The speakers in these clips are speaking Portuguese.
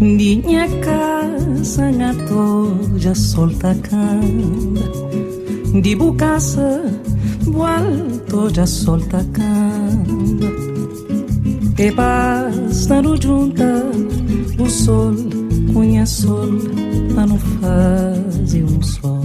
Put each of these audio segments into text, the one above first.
Minha casa na toja solta canda De bucaça Boal toja solta canda. E basta no junta O sol Cunha sol não fazer um sol.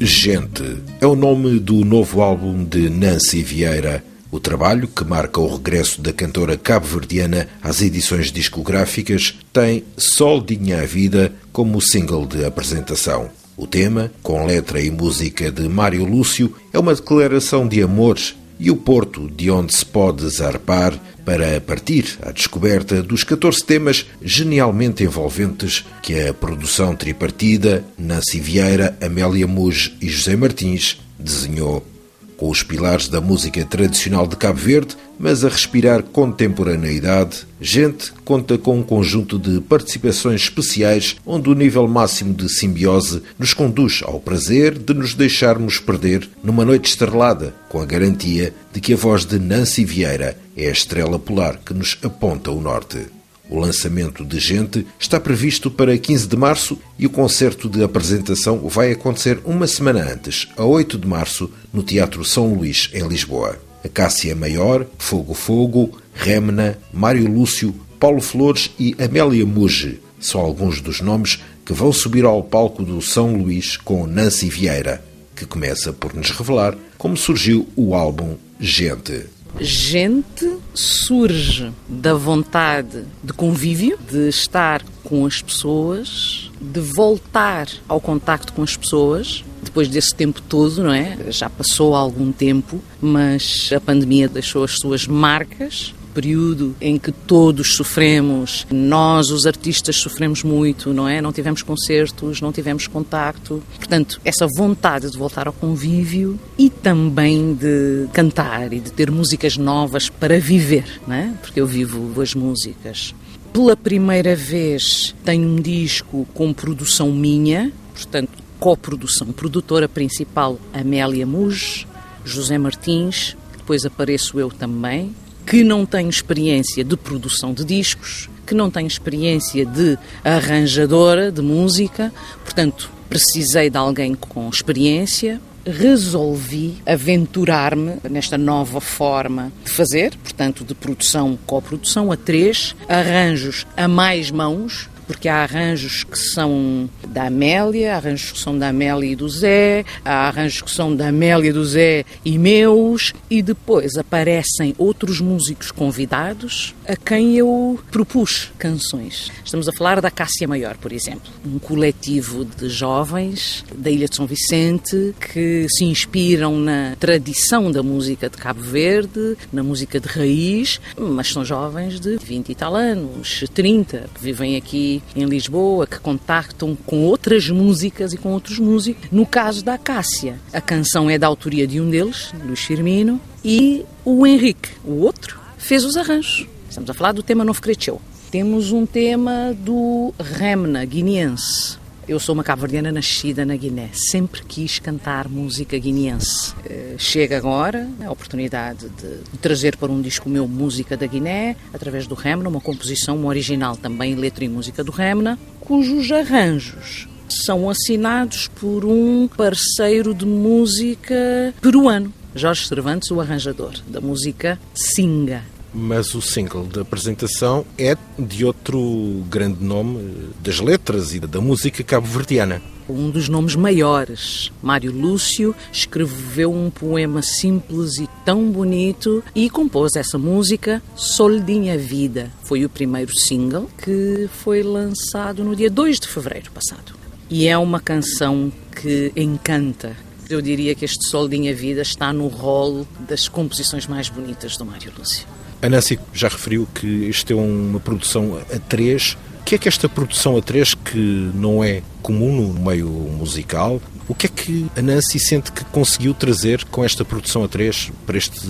Gente é o nome do novo álbum de Nancy Vieira o trabalho, que marca o regresso da cantora cabo-verdiana às edições discográficas, tem Soldinha a Vida como single de apresentação. O tema, com letra e música de Mário Lúcio, é uma declaração de amores e o porto de onde se pode zarpar para partir à descoberta dos 14 temas genialmente envolventes que a produção tripartida Nancy Vieira, Amélia Muge e José Martins desenhou com os pilares da música tradicional de Cabo Verde, mas a respirar contemporaneidade, Gente conta com um conjunto de participações especiais onde o nível máximo de simbiose nos conduz ao prazer de nos deixarmos perder numa noite estrelada, com a garantia de que a voz de Nancy Vieira é a estrela polar que nos aponta o norte. O lançamento de Gente está previsto para 15 de março e o concerto de apresentação vai acontecer uma semana antes, a 8 de março, no Teatro São Luís, em Lisboa. A Cássia Maior, Fogo Fogo, Remna, Mário Lúcio, Paulo Flores e Amélia Muge são alguns dos nomes que vão subir ao palco do São Luís com Nancy Vieira, que começa por nos revelar como surgiu o álbum Gente gente surge da vontade de convívio, de estar com as pessoas, de voltar ao contacto com as pessoas. Depois desse tempo todo, não é? Já passou algum tempo, mas a pandemia deixou as suas marcas período em que todos sofremos, nós, os artistas, sofremos muito, não é? Não tivemos concertos, não tivemos contacto. Portanto, essa vontade de voltar ao convívio e também de cantar e de ter músicas novas para viver, não é? Porque eu vivo as músicas. Pela primeira vez tenho um disco com produção minha, portanto, coprodução, produtora principal Amélia Muge, José Martins, depois apareço eu também, que não tem experiência de produção de discos, que não tem experiência de arranjadora de música, portanto, precisei de alguém com experiência. Resolvi aventurar-me nesta nova forma de fazer, portanto, de produção, coprodução a três, arranjos a mais mãos, porque há arranjos que são da Amélia, arranjos que são da Amélia e do Zé, há arranjos que são da Amélia, do Zé e meus, e depois aparecem outros músicos convidados a quem eu propus canções. Estamos a falar da Cássia Maior, por exemplo, um coletivo de jovens da Ilha de São Vicente que se inspiram na tradição da música de Cabo Verde, na música de raiz, mas são jovens de 20 e tal anos, 30, que vivem aqui em Lisboa que contactam com outras músicas e com outros músicos. No caso da Cássia, a canção é da autoria de um deles, Luís Firmino, e o Henrique, o outro, fez os arranjos. Estamos a falar do tema Novo Cresceu. Temos um tema do Remna, guineense, eu sou uma cabo-verdiana nascida na Guiné. Sempre quis cantar música guineense. Eh, chega agora a oportunidade de trazer para um disco meu música da Guiné, através do Remna, uma composição, uma original também, letra e música do Remna, cujos arranjos são assinados por um parceiro de música peruano, Jorge Cervantes, o arranjador da música Singa mas o single de apresentação é de outro grande nome das letras e da música cabo-verdiana. Um dos nomes maiores, Mário Lúcio, escreveu um poema simples e tão bonito e compôs essa música, Soldinha Vida. Foi o primeiro single que foi lançado no dia 2 de fevereiro passado. E é uma canção que encanta. Eu diria que este Soldinha Vida está no rol das composições mais bonitas do Mário Lúcio. A Nancy já referiu que isto é uma produção a três. O que é que esta produção a três, que não é comum no meio musical, o que é que a Nancy sente que conseguiu trazer com esta produção a três para este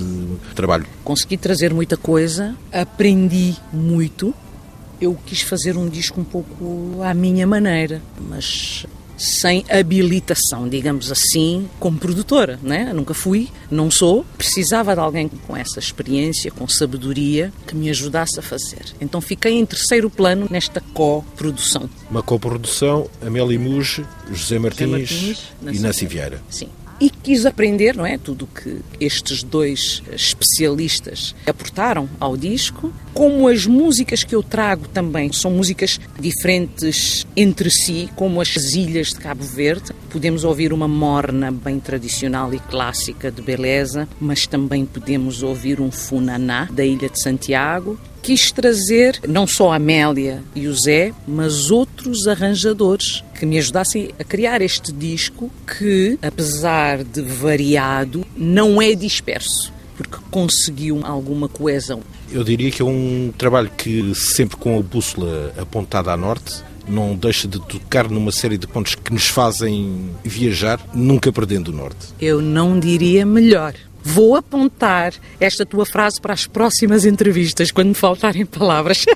trabalho? Consegui trazer muita coisa, aprendi muito. Eu quis fazer um disco um pouco à minha maneira, mas sem habilitação, digamos assim, como produtora, né? Nunca fui, não sou. Precisava de alguém com essa experiência, com sabedoria, que me ajudasse a fazer. Então fiquei em terceiro plano nesta co-produção. Uma co-produção, Amélie Muge, José Martins, José Martins e Nancy Vieira. Sim e quis aprender, não é? Tudo que estes dois especialistas aportaram ao disco. Como as músicas que eu trago também são músicas diferentes entre si, como as ilhas de Cabo Verde. Podemos ouvir uma morna bem tradicional e clássica de beleza, mas também podemos ouvir um funaná da Ilha de Santiago quis trazer não só a Amélia e o Zé, mas outros arranjadores que me ajudassem a criar este disco que, apesar de variado, não é disperso, porque conseguiu alguma coesão. Eu diria que é um trabalho que, sempre com a bússola apontada a norte, não deixa de tocar numa série de pontos que nos fazem viajar, nunca perdendo o norte. Eu não diria melhor. Vou apontar esta tua frase para as próximas entrevistas, quando me faltarem palavras.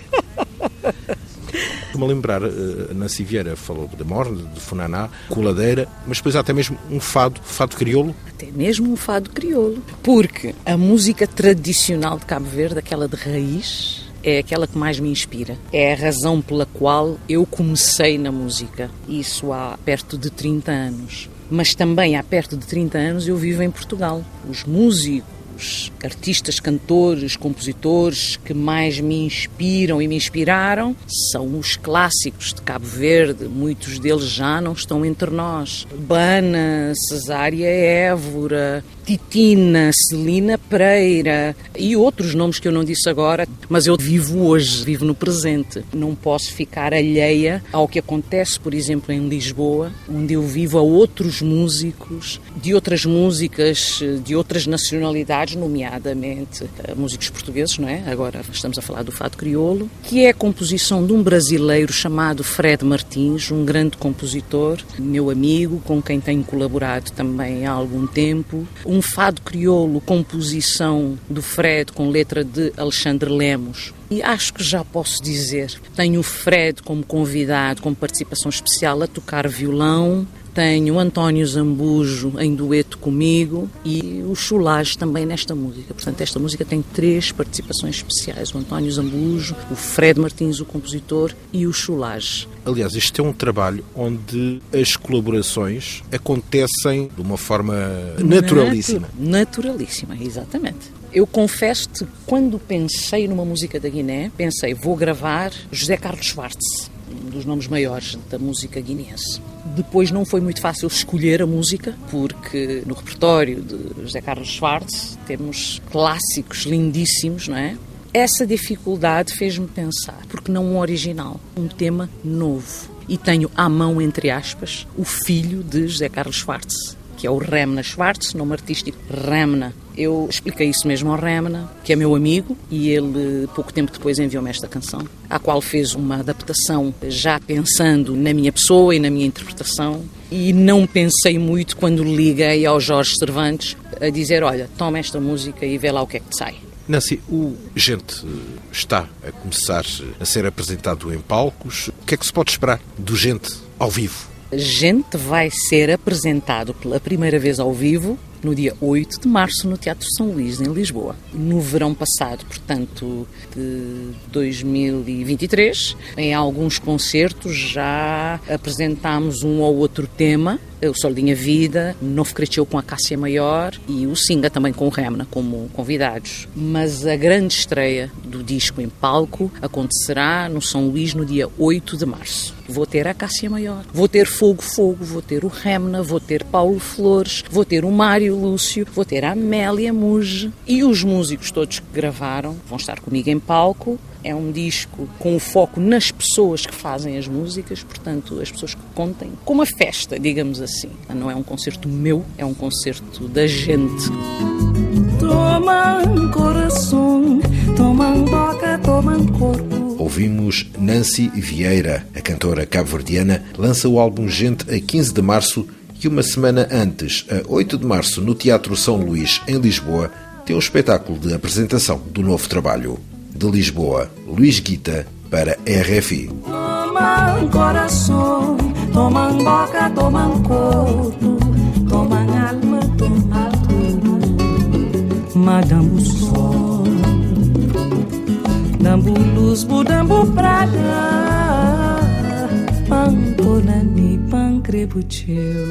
Estou-me a lembrar, eh, a Nancy Vieira falou de Morne, de Funaná, Coladeira, mas depois há até mesmo um fado, fado crioulo. Até mesmo um fado crioulo. Porque a música tradicional de Cabo Verde, aquela de raiz, é aquela que mais me inspira. É a razão pela qual eu comecei na música. Isso há perto de 30 anos mas também há perto de 30 anos eu vivo em Portugal. Os músicos, artistas, cantores, compositores que mais me inspiram e me inspiraram são os clássicos de Cabo Verde. Muitos deles já não estão entre nós. Bana, Cesária Évora, Titina, Celina Pereira e outros nomes que eu não disse agora, mas eu vivo hoje, vivo no presente. Não posso ficar alheia ao que acontece, por exemplo, em Lisboa, onde eu vivo a outros músicos de outras músicas, de outras nacionalidades, nomeadamente eh, músicos portugueses, não é? Agora estamos a falar do Fado Crioulo, que é a composição de um brasileiro chamado Fred Martins, um grande compositor, meu amigo, com quem tenho colaborado também há algum tempo. Um um fado crioulo, composição do Fred com letra de Alexandre Lemos. E acho que já posso dizer, tenho o Fred como convidado, com participação especial, a tocar violão, tenho António Zambujo em dueto comigo e o Chulage também nesta música. Portanto, esta música tem três participações especiais: o António Zambujo, o Fred Martins, o compositor, e o Chulage. Aliás, este é um trabalho onde as colaborações acontecem de uma forma naturalíssima. Natu naturalíssima, exatamente. Eu confesso-te, quando pensei numa música da Guiné, pensei, vou gravar José Carlos Schwartz, um dos nomes maiores da música guineense. Depois não foi muito fácil escolher a música, porque no repertório de José Carlos Schwartz temos clássicos lindíssimos, não é? Essa dificuldade fez-me pensar, porque não um original, um tema novo. E tenho à mão, entre aspas, o filho de José Carlos Schwartz, que é o Remna Schwartz, nome artístico Remna. Eu expliquei isso mesmo ao Remna, que é meu amigo, e ele pouco tempo depois enviou-me esta canção, à qual fez uma adaptação já pensando na minha pessoa e na minha interpretação. E não pensei muito quando liguei ao Jorge Cervantes a dizer: Olha, toma esta música e vê lá o que é que te sai. Nancy, o Gente está a começar a ser apresentado em palcos. O que é que se pode esperar do Gente ao vivo? Gente vai ser apresentado pela primeira vez ao vivo no dia 8 de março no Teatro São Luís, em Lisboa. No verão passado, portanto, de 2023, em alguns concertos já apresentámos um ou outro tema. O Soldinha Vida, Novo Cresceu com a Cássia Maior e o Singa também com o Remna como convidados. Mas a grande estreia do disco em palco acontecerá no São Luís no dia 8 de março. Vou ter a Cássia Maior, vou ter Fogo Fogo, vou ter o Remna, vou ter Paulo Flores, vou ter o Mário Lúcio, vou ter a Amélia Muge e os músicos todos que gravaram vão estar comigo em palco. É um disco com o foco nas pessoas que fazem as músicas, portanto, as pessoas que contem, com uma festa, digamos assim. Não é um concerto meu, é um concerto da gente. Toma coração, toma boca, toma corpo. Ouvimos Nancy Vieira, a cantora cabo-verdiana, lança o álbum Gente a 15 de março que uma semana antes, a 8 de março, no Teatro São Luís, em Lisboa, tem um espetáculo de apresentação do novo trabalho. De Lisboa, Luís Guita, para RFI. Toma coração, Tomang boca, tomang corpo Tomang alma, tomang tudo Madambo sol Dambu luz, budambu prada Pang ponani, pang crebucheu